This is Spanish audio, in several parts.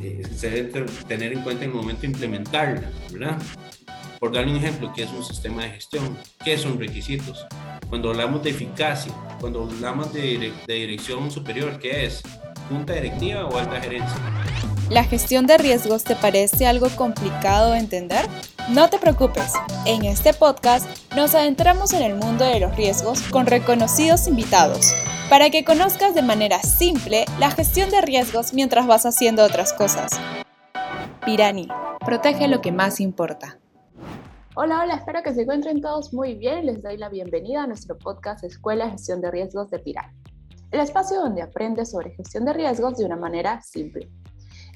eh, se debe tener en cuenta en el momento de implementarla, ¿verdad? Por darle un ejemplo, ¿qué es un sistema de gestión? ¿Qué son requisitos? Cuando hablamos de eficacia, cuando hablamos de, de dirección superior, ¿qué es? ¿Junta directiva o alta gerencia? ¿La gestión de riesgos te parece algo complicado de entender? No te preocupes, en este podcast nos adentramos en el mundo de los riesgos con reconocidos invitados, para que conozcas de manera simple la gestión de riesgos mientras vas haciendo otras cosas. Pirani, protege lo que más importa. Hola, hola, espero que se encuentren todos muy bien. Les doy la bienvenida a nuestro podcast Escuela de Gestión de Riesgos de Pirani, el espacio donde aprendes sobre gestión de riesgos de una manera simple.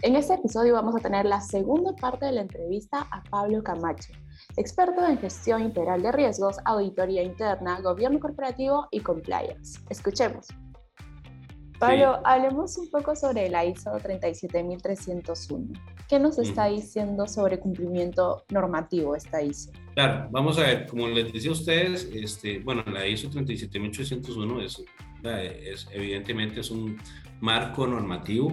En este episodio vamos a tener la segunda parte de la entrevista a Pablo Camacho, experto en gestión integral de riesgos, auditoría interna, gobierno corporativo y compliance. Escuchemos. Pablo, hablemos un poco sobre la ISO 37301. ¿Qué nos está diciendo sobre cumplimiento normativo esta ISO? Claro, vamos a ver, como les decía a ustedes, este, bueno, la ISO 37801 es, es evidentemente es un marco normativo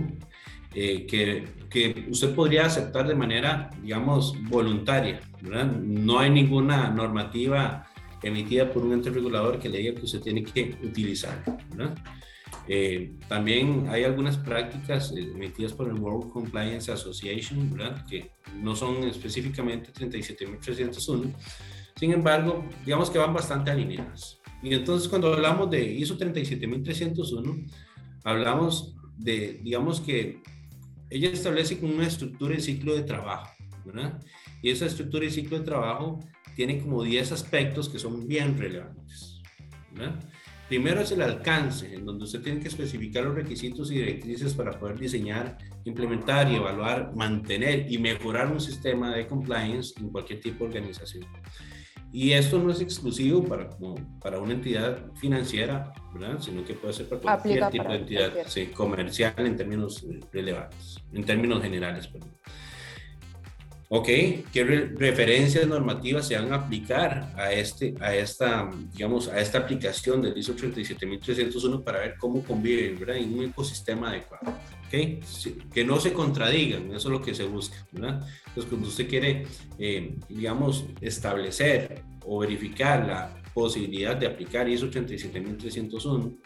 eh, que, que, usted podría aceptar de manera, digamos, voluntaria. ¿verdad? No hay ninguna normativa emitida por un ente regulador que le diga que usted tiene que utilizar. ¿verdad? Eh, también hay algunas prácticas eh, emitidas por el World Compliance Association, ¿verdad? que no son específicamente 37.301, sin embargo, digamos que van bastante alineadas. Y entonces cuando hablamos de ISO 37301, hablamos de, digamos que ella establece como una estructura y ciclo de trabajo, ¿verdad? Y esa estructura y ciclo de trabajo tiene como 10 aspectos que son bien relevantes, ¿verdad? Primero es el alcance, en donde usted tiene que especificar los requisitos y directrices para poder diseñar, implementar y evaluar, mantener y mejorar un sistema de compliance en cualquier tipo de organización. Y esto no es exclusivo para, para una entidad financiera, ¿verdad? sino que puede ser para cualquier tipo de entidad comercial en términos relevantes, en términos generales. Perdón. Ok, ¿qué referencias normativas se van a aplicar a, este, a, esta, digamos, a esta aplicación del ISO 37301 para ver cómo conviven ¿verdad? en un ecosistema adecuado? Okay. que no se contradigan, eso es lo que se busca. ¿verdad? Entonces, cuando usted quiere, eh, digamos, establecer o verificar la posibilidad de aplicar ISO 37301,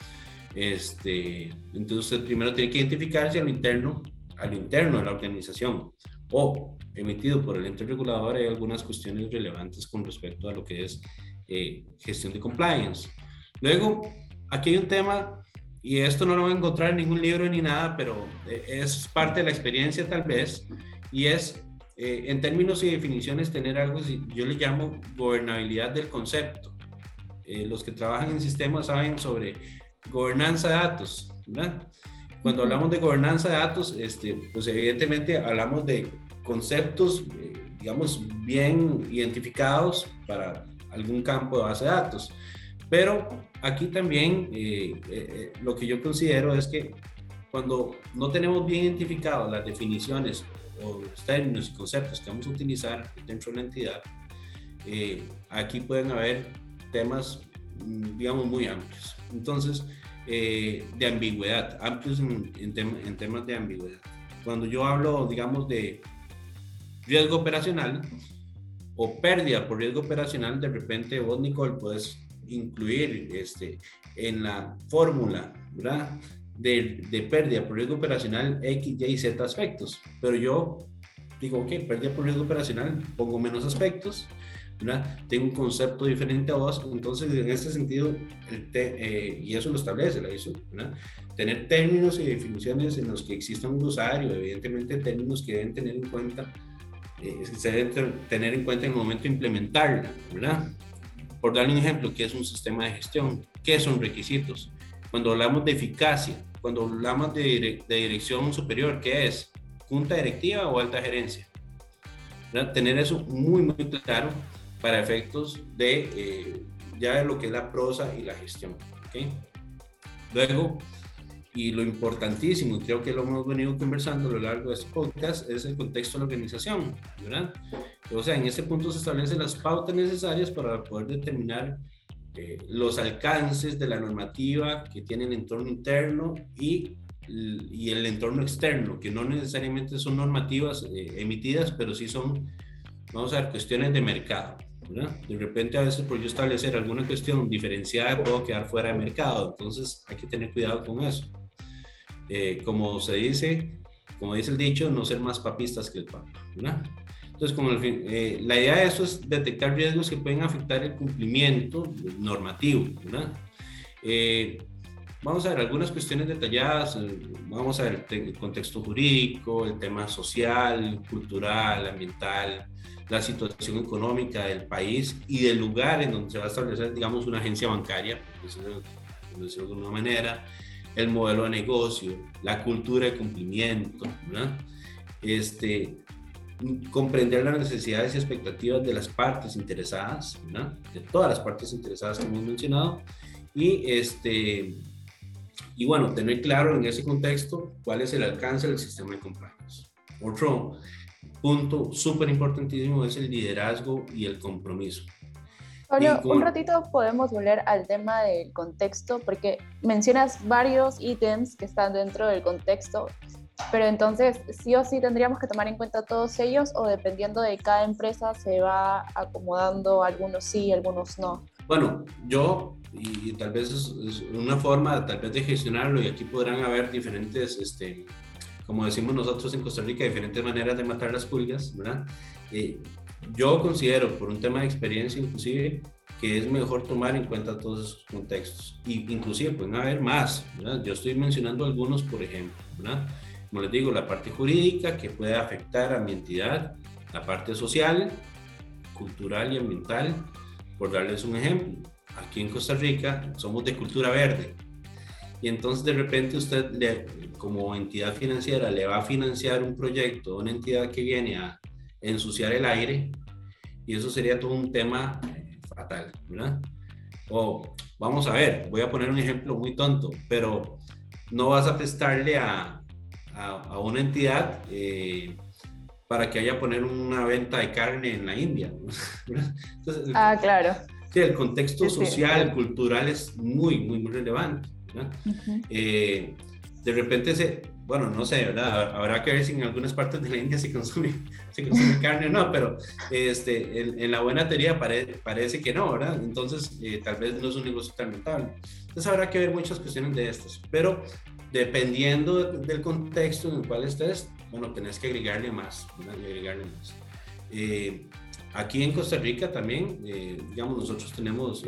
este, entonces usted primero tiene que identificarse a lo interno, a lo interno de la organización o emitido por el ente regulador hay algunas cuestiones relevantes con respecto a lo que es eh, gestión de compliance. Luego, aquí hay un tema, y esto no lo voy a encontrar en ningún libro ni nada, pero eh, es parte de la experiencia tal vez, y es, eh, en términos y definiciones, tener algo, yo le llamo gobernabilidad del concepto. los que trabajan en sistemas saben sobre gobernanza de datos, ¿verdad? Cuando hablamos de gobernanza de datos, este, pues evidentemente hablamos de conceptos, eh, digamos, bien identificados para algún campo de base de datos. Pero aquí también eh, eh, lo que yo considero es que cuando no tenemos bien identificadas las definiciones o los términos y conceptos que vamos a utilizar dentro de la entidad, aquí pueden haber temas, digamos, muy amplios. Entonces, eh, de ambigüedad, amplios en, en, temas de ambigüedad. Cuando yo hablo, digamos, de riesgo operacional o pérdida por riesgo operacional, de repente vos, Nicole, puedes incluir este, en la fórmula, ¿verdad? De, de, pérdida por riesgo operacional X, Y, Z aspectos. Pero yo digo, ok, pérdida por riesgo operacional, pongo menos aspectos tengo un concepto diferente a vos, entonces en este sentido, eh, y eso lo establece la ISO, tener términos y definiciones en los que exista un glosario, evidentemente términos que deben tener en cuenta, eh, se deben tener en cuenta en el momento de implementarla, ¿verdad? Por darle un ejemplo, ¿qué es un sistema de gestión? ¿Qué son requisitos? Cuando hablamos de eficacia, cuando hablamos de, de dirección superior, ¿qué es? ¿Junta directiva o alta gerencia? ¿verdad? Tener eso muy, muy claro para efectos de eh, ya de lo que es la prosa y la gestión. Luego, y lo importantísimo, creo que lo hemos venido conversando a lo largo de este podcast, es el contexto de la organización, ¿verdad? O sea, en ese punto se establecen las pautas necesarias para poder determinar eh, los alcances de la normativa que tiene el entorno interno y y el entorno externo, que no necesariamente son normativas eh, emitidas, pero sí son, vamos a ver, cuestiones de mercado. De repente a veces por yo establecer alguna cuestión diferenciada puedo quedar fuera de mercado, entonces hay que tener cuidado con eso. Eh, como se dice, como dice el dicho, no ser más papistas que el papa. Entonces, como eh, la idea de eso es detectar riesgos que pueden afectar el cumplimiento normativo. Eh, vamos a ver algunas cuestiones detalladas, vamos a ver el contexto jurídico, el tema social, cultural, ambiental, la situación económica del país y del lugar en donde se va a establecer, digamos, una agencia bancaria, por decirlo de alguna manera, el modelo de negocio, la cultura de cumplimiento, Este, comprender las necesidades y expectativas de las partes interesadas, de todas las partes interesadas que hemos mencionado, y, este, y bueno, tener claro en ese contexto cuál es el alcance del sistema de compliance. Otro punto súper importantísimo es el liderazgo y el compromiso. Pablo, un ratito podemos volver al tema del contexto, porque mencionas varios ítems que están dentro del contexto, pero entonces sí o sí tendríamos que tomar en cuenta todos ellos o dependiendo de cada empresa se va acomodando algunos sí, algunos no. Bueno, yo, y, tal vez es, una forma tal vez de gestionarlo, y aquí podrán haber diferentes, este, como decimos nosotros en Costa Rica, diferentes maneras de matar las pulgas, ¿verdad? Eh, yo considero, por un tema de experiencia inclusive, que es mejor tomar en cuenta todos esos contextos. Y inclusive pueden haber más. Yo estoy mencionando algunos, por ejemplo. Como les digo, la parte jurídica que puede afectar a mi entidad, la parte social, cultural y ambiental, por darles un ejemplo. Aquí en Costa Rica somos de cultura verde. Y entonces de repente usted como entidad financiera le va a financiar un proyecto, una entidad que viene a ensuciar el aire y eso sería todo un tema eh, fatal, ¿verdad? O vamos a ver, voy a poner un ejemplo muy tonto, pero no vas a prestarle a, a, una entidad eh, para que haya poner una venta de carne en la India. ah, claro. Sí, el contexto social, cultural es muy, muy, muy relevante. Eh, de repente se, bueno, no sé, ¿verdad? Habrá que ver si en algunas partes de la India se consume, se consume carne o no, pero este, en, la buena teoría parece que no, ¿verdad? Entonces, eh, tal vez no es un negocio tan rentable. Entonces, habrá que ver muchas cuestiones de estas, pero dependiendo del contexto en el cual estés, bueno, tenés que agregarle más, ¿verdad? agregarle más. Eh, aquí en Costa Rica también, eh, digamos, nosotros tenemos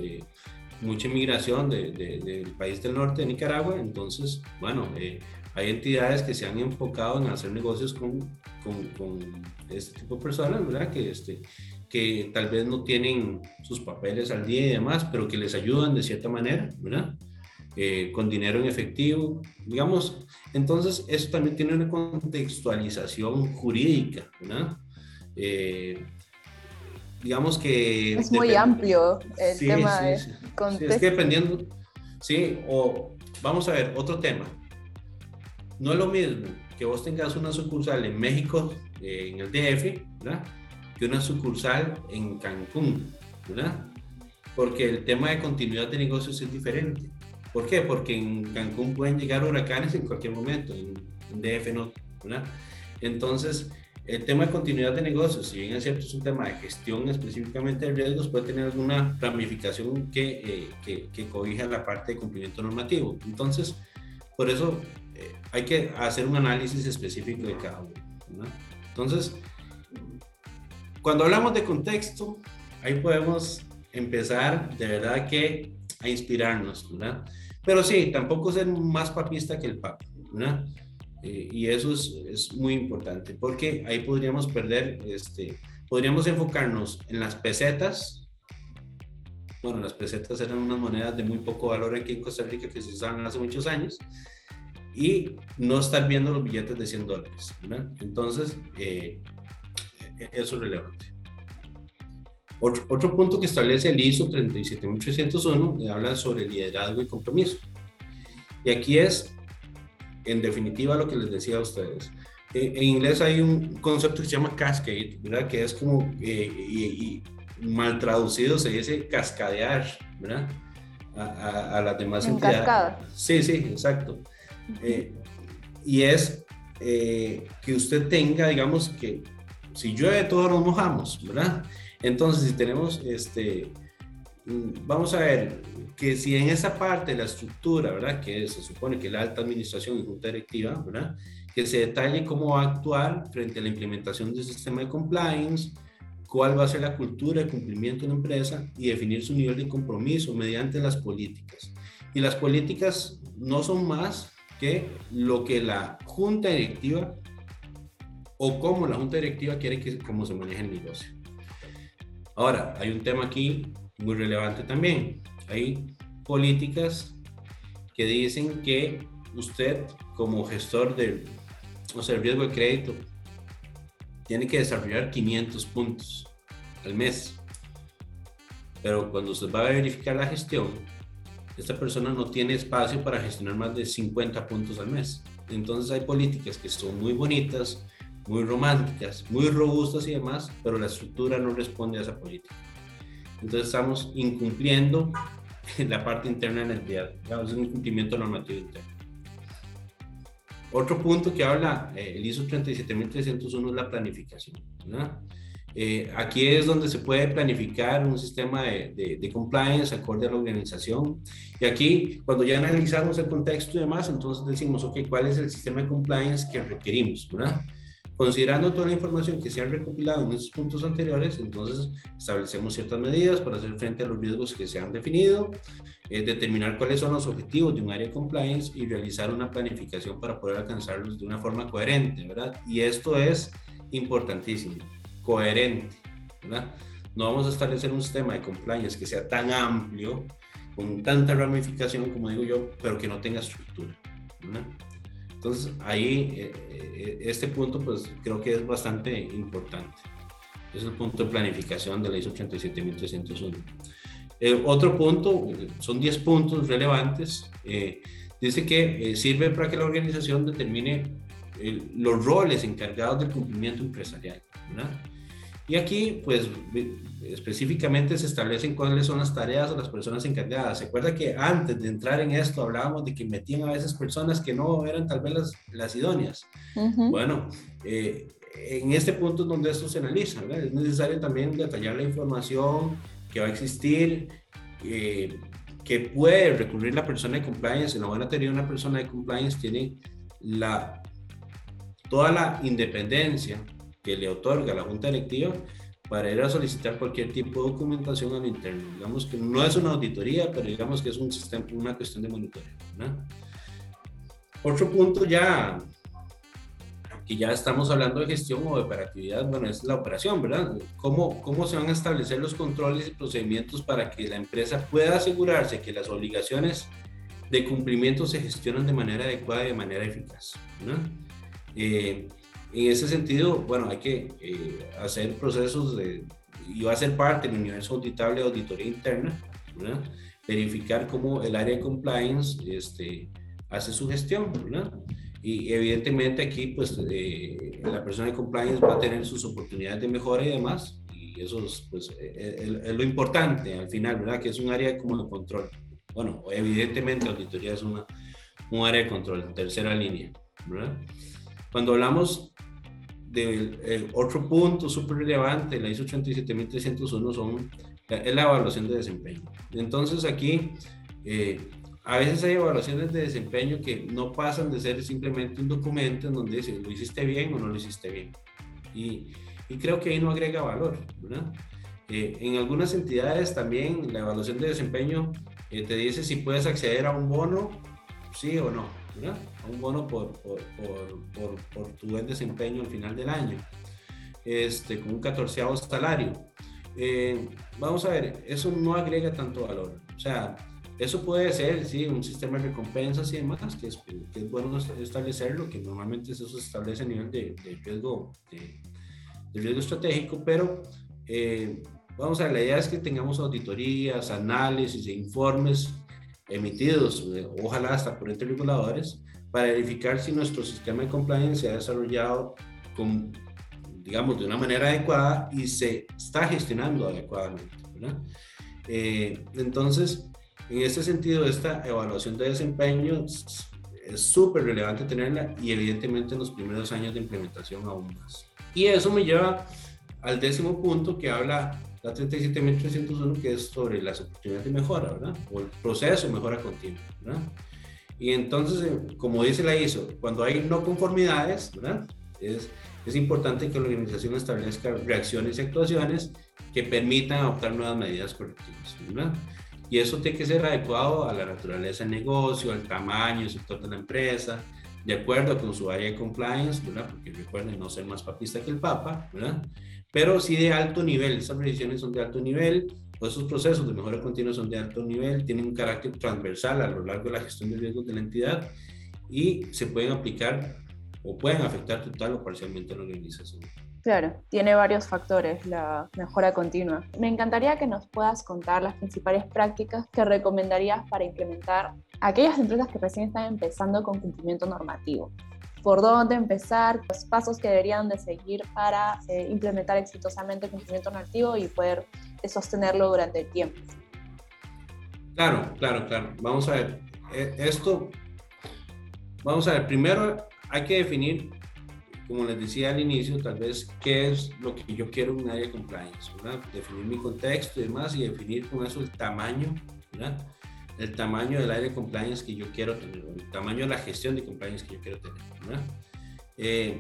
mucha inmigración del país del norte de Nicaragua, entonces, bueno, hay entidades que se han enfocado en hacer negocios con, con, este tipo de personas, ¿verdad? Que, este, que tal vez no tienen sus papeles al día y demás, pero que les ayudan de cierta manera, ¿verdad? Eh, con dinero en efectivo, digamos. Entonces, eso también tiene una contextualización jurídica, ¿verdad? Eh, digamos que... Es muy amplio el tema de sí, es que dependiendo, sí, o vamos a ver, otro tema. No es lo mismo que vos tengas una sucursal en México, eh, en el DF, ¿verdad? Que una sucursal en Cancún, ¿verdad? Porque el tema de continuidad de negocios es diferente. ¿Por qué? Porque en Cancún pueden llegar huracanes en cualquier momento, en, DF no, ¿verdad? Entonces, el tema de continuidad de negocios, si bien es cierto, es un tema de gestión específicamente de riesgos, puede tener alguna ramificación que, eh, que, que cobija la parte de cumplimiento normativo. Entonces, por eso eh, hay que hacer un análisis específico de cada uno. Entonces, cuando hablamos de contexto, ahí podemos empezar de verdad que a inspirarnos, ¿verdad? Pero sí, tampoco ser más papista que el papa, ¿verdad? Eh, y eso es, es, muy importante, porque ahí podríamos perder, este, podríamos enfocarnos en las pesetas. Bueno, las pesetas eran unas monedas de muy poco valor aquí en Costa Rica que se usaban hace muchos años y no estar viendo los billetes de 100 dólares. Entonces, eh, eso es relevante. Otro, otro, punto que establece el ISO 37801 habla sobre liderazgo y compromiso. Y aquí es, en definitiva, lo que les decía a ustedes. En inglés hay un concepto que se llama cascade, ¿verdad? Que es como, eh, y, mal traducido se dice cascadear, ¿verdad? A, a, las demás entidades. Sí, sí, exacto. Eh, y es eh, que usted tenga, digamos, que si llueve todos nos mojamos, ¿verdad? Entonces, si tenemos, este, vamos a ver, que si en esa parte de la estructura, ¿verdad? Que se supone que la alta administración y junta directiva, ¿verdad? Que se detalle cómo va a actuar frente a la implementación del sistema de compliance, cuál va a ser la cultura de cumplimiento de la empresa y definir su nivel de compromiso mediante las políticas. Y las políticas no son más que lo que la junta directiva o cómo la junta directiva quiere que cómo se maneje el negocio. Ahora, hay un tema aquí muy relevante también. Hay políticas que dicen que usted como gestor de o sea, el riesgo de crédito tiene que desarrollar 500 puntos al mes. Pero cuando se va a verificar la gestión, esta persona no tiene espacio para gestionar más de 50 puntos al mes. Entonces hay políticas que son muy bonitas, muy románticas, muy robustas y demás, pero la estructura no responde a esa política. Entonces estamos incumpliendo la parte interna en el día, es un incumplimiento normativo interno. Otro punto que habla eh, el ISO 37301 es la planificación. Eh, aquí es donde se puede planificar un sistema de, de, compliance acorde a la organización. Y aquí, cuando ya analizamos el contexto y demás, entonces decimos, ok, ¿cuál es el sistema de compliance que requerimos? ¿verdad? Considerando toda la información que se ha recopilado en estos puntos anteriores, entonces establecemos ciertas medidas para hacer frente a los riesgos que se han definido, eh, determinar cuáles son los objetivos de un área de compliance y realizar una planificación para poder alcanzarlos de una forma coherente, ¿verdad? Y esto es importantísimo coherente, ¿verdad? No vamos a establecer un sistema de compliance que sea tan amplio, con tanta ramificación, como digo yo, pero que no tenga estructura, ¿verdad? Entonces, ahí, eh, eh, este punto, pues creo que es bastante importante. Es el punto de planificación de la ISO 87301. Eh, otro punto, son 10 puntos relevantes. dice que sirve para que la organización determine los roles encargados del cumplimiento empresarial. ¿verdad? Y aquí, pues, específicamente se establecen cuáles son las tareas o las personas encargadas. Se acuerda que antes de entrar en esto hablábamos de que metían a veces personas que no eran tal vez las, las idóneas. Bueno, eh, en este punto es donde esto se analiza, ¿verdad? Es necesario también detallar la información que va a existir, eh, que puede recurrir la persona de compliance. En la buena teoría, una persona de compliance tiene la, toda la independencia que le otorga la Junta Directiva para ir a solicitar cualquier tipo de documentación a lo interno. Digamos que no es una auditoría, pero digamos que es un sistema, una cuestión de monitoreo. Otro punto ya, que ya estamos hablando de gestión o de operatividad, bueno, es la operación, ¿verdad? ¿Cómo, ¿Cómo se van a establecer los controles y procedimientos para que la empresa pueda asegurarse que las obligaciones de cumplimiento se gestionan de manera adecuada y de manera eficaz? ¿no? Eh, en ese sentido, bueno, hay que eh, hacer procesos de, y va a ser parte del universo auditable de auditoría interna, ¿verdad? verificar cómo el área de compliance este, hace su gestión, ¿verdad? Y evidentemente aquí, pues, eh, la persona de compliance va a tener sus oportunidades de mejora y demás, y eso es, pues, es, es lo importante al final, ¿verdad? Que es un área como de control. Bueno, evidentemente auditoría es una, un área de control, tercera línea, ¿verdad? Cuando hablamos del otro punto súper relevante, la ISO 87301, son, es la evaluación de desempeño. Entonces aquí, eh, a veces hay evaluaciones de desempeño que no pasan de ser simplemente un documento en donde dice, lo hiciste bien o no lo hiciste bien. Y, y creo que ahí no agrega valor, ¿verdad? Eh, en algunas entidades también la evaluación de desempeño eh, te dice si puedes acceder a un bono, sí o no, ¿verdad? un bono por, por, por, por, tu buen desempeño al final del año, este, con un catorceavo salario. Eh, vamos a ver, eso no agrega tanto valor. O sea, eso puede ser, sí, un sistema de recompensas y demás, que es, que es bueno establecerlo, que normalmente eso se establece a nivel de, de riesgo, de, riesgo estratégico, pero eh, vamos a ver, la idea es que tengamos auditorías, análisis e informes emitidos, eh, ojalá hasta por entre reguladores, para verificar si nuestro sistema de compliance se ha desarrollado con, digamos, de una manera adecuada y se está gestionando adecuadamente. Eh, entonces, en este sentido, esta evaluación de desempeño es súper relevante tenerla y evidentemente en los primeros años de implementación aún más. Y eso me lleva al décimo punto que habla la 37301, que es sobre las oportunidades de mejora, ¿verdad? O el proceso de mejora continua, ¿verdad? Y entonces, eh, como dice la ISO, cuando hay no conformidades, ¿verdad? Es, es importante que la organización establezca reacciones y actuaciones que permitan adoptar nuevas medidas correctivas, ¿verdad? Y eso tiene que ser adecuado a la naturaleza del negocio, al tamaño, el sector de la empresa, de acuerdo con su área de compliance, ¿verdad? Porque recuerden no ser más papista que el Papa, ¿verdad? Pero sí de alto nivel, esas revisiones son de alto nivel, todos esos procesos de mejora continua son de alto nivel, tienen un carácter transversal a lo largo de la gestión de riesgos de la entidad y se pueden aplicar o pueden afectar total o parcialmente a la organización. Claro, tiene varios factores la mejora continua. Me encantaría que nos puedas contar las principales prácticas que recomendarías para implementar aquellas empresas que recién están empezando con cumplimiento normativo. ¿Por dónde empezar? Los pasos que deberían de seguir para eh, implementar exitosamente el cumplimiento normativo y poder eh, sostenerlo durante el tiempo. Claro, claro, claro. Vamos a ver. E, esto, vamos a ver, primero hay que definir como les decía al inicio, tal vez qué es lo que yo quiero en un área de compliance, ¿verdad? Definir mi contexto y demás y definir con eso el tamaño, ¿verdad? El tamaño del área de compliance que yo quiero tener, el tamaño de la gestión de compliance que yo quiero tener, ¿verdad? Eh,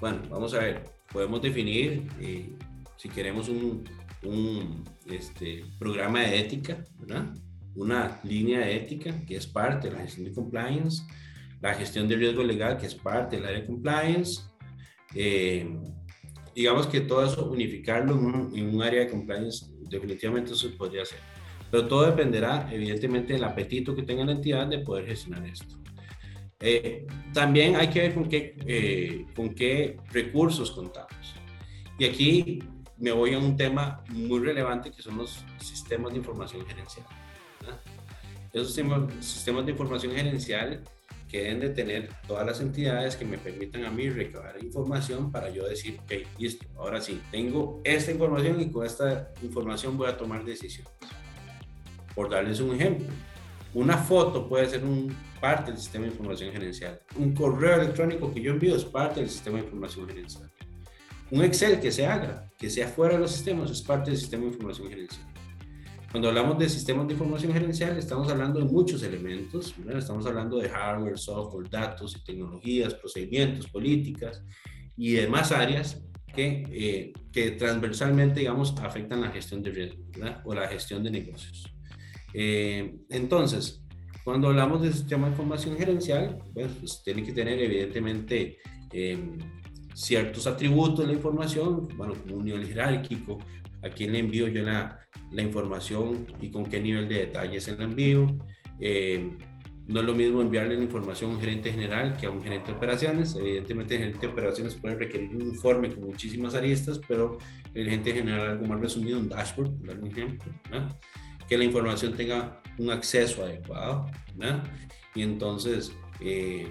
bueno, vamos a ver, podemos definir eh, si queremos un, un este, programa de ética, ¿verdad? Una línea de ética que es parte de la gestión de compliance, la gestión de riesgo legal que es parte del área de compliance, eh, digamos que todo eso, unificarlo en un, área de compliance, definitivamente eso podría hacer. Pero todo dependerá, evidentemente, del apetito que tenga la entidad de poder gestionar esto. Eh, también hay que ver con qué, eh, con qué recursos contamos. Y aquí me voy a un tema muy relevante que son los sistemas de información gerencial. Esos sistemas de información gerencial que deben de tener todas las entidades que me permitan a mí recabar información para yo decir, ok, listo, ahora sí, tengo esta información y con esta información voy a tomar decisiones. Por darles un ejemplo, una foto puede ser un, parte del sistema de información gerencial. Un correo electrónico que yo envío es parte del sistema de información gerencial. Un Excel que se haga, que sea fuera de los sistemas, es parte del sistema de información gerencial. Cuando hablamos de sistemas de información gerencial, estamos hablando de muchos elementos, estamos hablando de hardware, software, datos y tecnologías, procedimientos, políticas y demás áreas que, eh, que transversalmente, digamos, afectan la gestión de riesgo o la gestión de negocios. Eh, entonces, cuando hablamos de sistema de información gerencial, pues, pues tiene que tener evidentemente em, ciertos atributos de la información, bueno, como un nivel jerárquico, a quién le envío yo la, la información y con qué nivel de detalle se la envío. Eh, no es lo mismo enviarle la información a un gerente general que a un gerente de operaciones. Evidentemente, el gerente de operaciones puede requerir un informe con muchísimas aristas, pero el gerente general algo más resumido, un dashboard, por dar un ejemplo, que la información tenga un acceso adecuado. Y entonces, eh,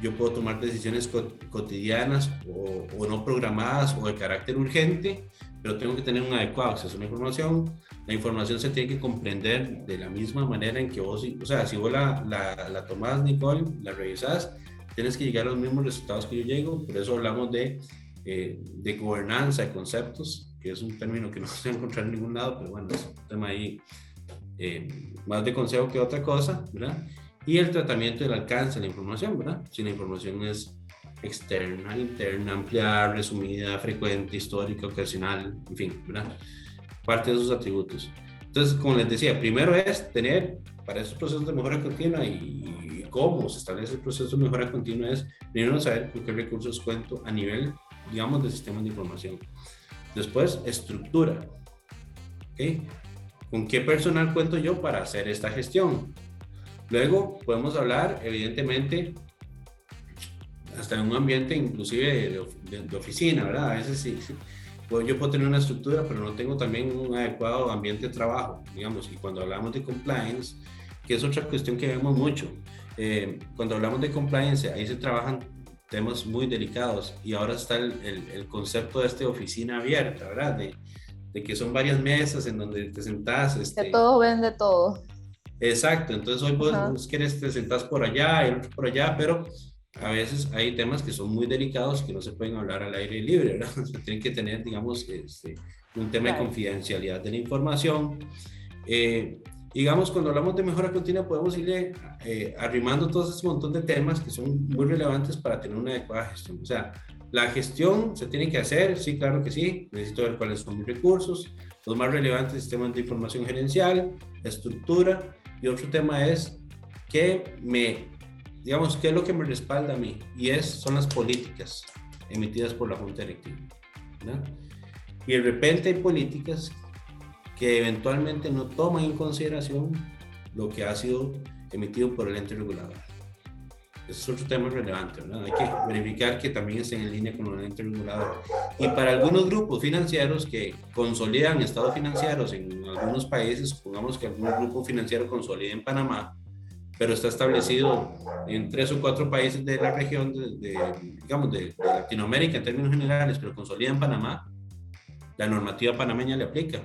yo puedo tomar decisiones cotidianas o, o, no programadas o de carácter urgente, pero tengo que tener un adecuado acceso a la información, la información se tiene que comprender de la misma manera en que vos, o sea, si vos la, la, la tomás, Nicole, la revisás, tienes que llegar a los mismos resultados que yo llego, por eso hablamos de, eh, de gobernanza de conceptos, que es un término que no se va a encontrar en ningún lado, pero bueno, es un tema ahí eh, más de consejo que otra cosa, ¿verdad? Y el tratamiento del alcance de la información, ¿verdad? Si la información es externa, interna, amplia, resumida, frecuente, histórica, ocasional, en fin, ¿verdad? parte de esos atributos. Entonces, como les decía, primero es tener para esos procesos de mejora continua y, cómo se establece el proceso de mejora continua es primero saber con qué recursos cuento a nivel, digamos, de sistemas de información. Después, estructura. ¿okay? ¿Con qué personal cuento yo para hacer esta gestión? Luego podemos hablar, evidentemente, hasta en un ambiente inclusive de, de, oficina, ¿verdad? A veces sí, sí pues yo puedo tener una estructura, pero no tengo también un adecuado ambiente de trabajo, digamos, y cuando hablamos de compliance, que es otra cuestión que vemos mucho, eh, cuando hablamos de compliance, ahí se trabajan temas muy delicados y ahora está el, el, concepto de esta oficina abierta, ¿verdad? De, de, que son varias mesas en donde te sentás. Este, que todo vende todo. Exacto, entonces hoy vos, vos querés te sentás por allá, el otro por allá, pero a veces hay temas que son muy delicados que no se pueden hablar al aire libre, ¿verdad? tienen que tener, digamos, este, un tema de confidencialidad de la información. Eh, digamos, cuando hablamos de mejora continua, podemos irle eh, arrimando todo ese montón de temas que son muy relevantes para tener una adecuada gestión. O sea, la gestión se tiene que hacer, sí, claro que sí. Necesito ver cuáles son mis recursos. Los más relevantes, sistemas de información gerencial, estructura. Y otro tema es que me, digamos, qué es lo que me respalda a mí. Y es, son las políticas emitidas por la Junta Directiva. Y de repente hay políticas que eventualmente no toman en consideración lo que ha sido emitido por el ente regulador. Ese es otro tema relevante, ¿verdad? Hay que verificar que también estén en línea con el ente regulador. Y para algunos grupos financieros que consolidan estados financieros en algunos países, supongamos que algún grupo financiero consolida en Panamá, pero está establecido en tres o cuatro países de la región, de, digamos, de, de, Latinoamérica en términos generales, pero consolida en Panamá, la normativa panameña le aplica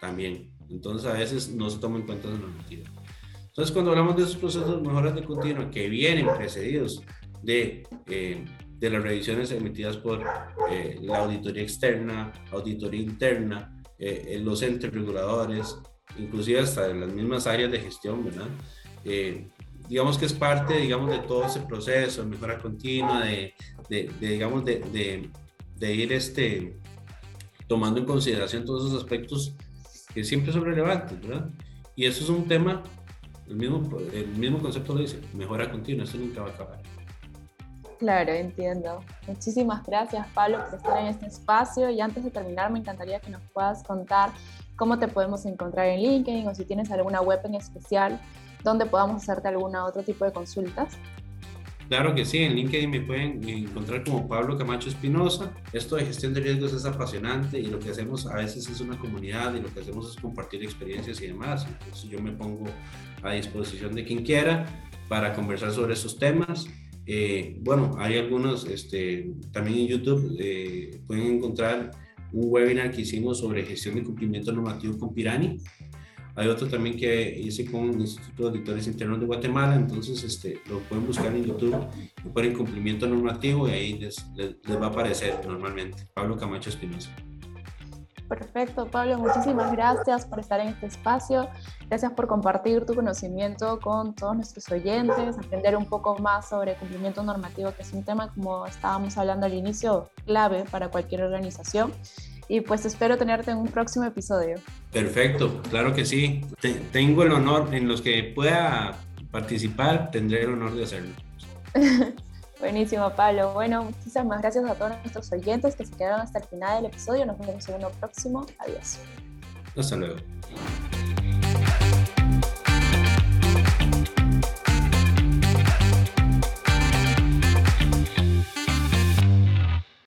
también. Entonces a veces no se toma en cuenta esa normativa. Entonces cuando hablamos de esos procesos de mejoras de continua que vienen precedidos de, eh, de las revisiones emitidas por eh, la auditoría externa, auditoría interna, eh, los entes reguladores, inclusive hasta en las mismas áreas de gestión, ¿verdad? digamos que es parte, digamos, de todo ese proceso de mejora continua, de, de, de digamos, de, de, ir este, tomando en consideración todos esos aspectos que siempre son relevantes, ¿verdad? Y eso es un tema, el mismo, el mismo concepto lo dice, mejora continua, eso nunca va a acabar. Claro, entiendo. Muchísimas gracias, Pablo, por estar en este espacio. Y antes de terminar, me encantaría que nos puedas contar cómo te podemos encontrar en LinkedIn o si tienes alguna web en especial donde podamos hacerte alguna otro tipo de consultas. Claro que sí, en LinkedIn me pueden encontrar como Pablo Camacho Espinosa. Esto de gestión de riesgos es apasionante y lo que hacemos a veces es una comunidad y lo que hacemos es compartir experiencias y demás. Entonces yo me pongo a disposición de quien quiera para conversar sobre esos temas. Eh, bueno, hay algunos, este, también en YouTube eh, pueden encontrar un webinar que hicimos sobre gestión y cumplimiento normativo con Pirani. Hay otro también que hice con el Instituto de Auditores Internos de Guatemala, entonces este, lo pueden buscar en YouTube y ponen cumplimiento normativo y ahí les, les, va a aparecer normalmente. Pablo Camacho Espinosa. Perfecto, Pablo, muchísimas gracias por estar en este espacio. Gracias por compartir tu conocimiento con todos nuestros oyentes, aprender un poco más sobre cumplimiento normativo, que es un tema, como estábamos hablando al inicio, clave para cualquier organización y pues espero tenerte en un próximo episodio. Perfecto, claro que sí. tengo el honor, en los que pueda participar, tendré el honor de hacerlo. Buenísimo, Pablo. Bueno, muchísimas gracias a todos nuestros oyentes que se quedaron hasta el final del episodio. Nos vemos en uno próximo. Adiós. Hasta luego.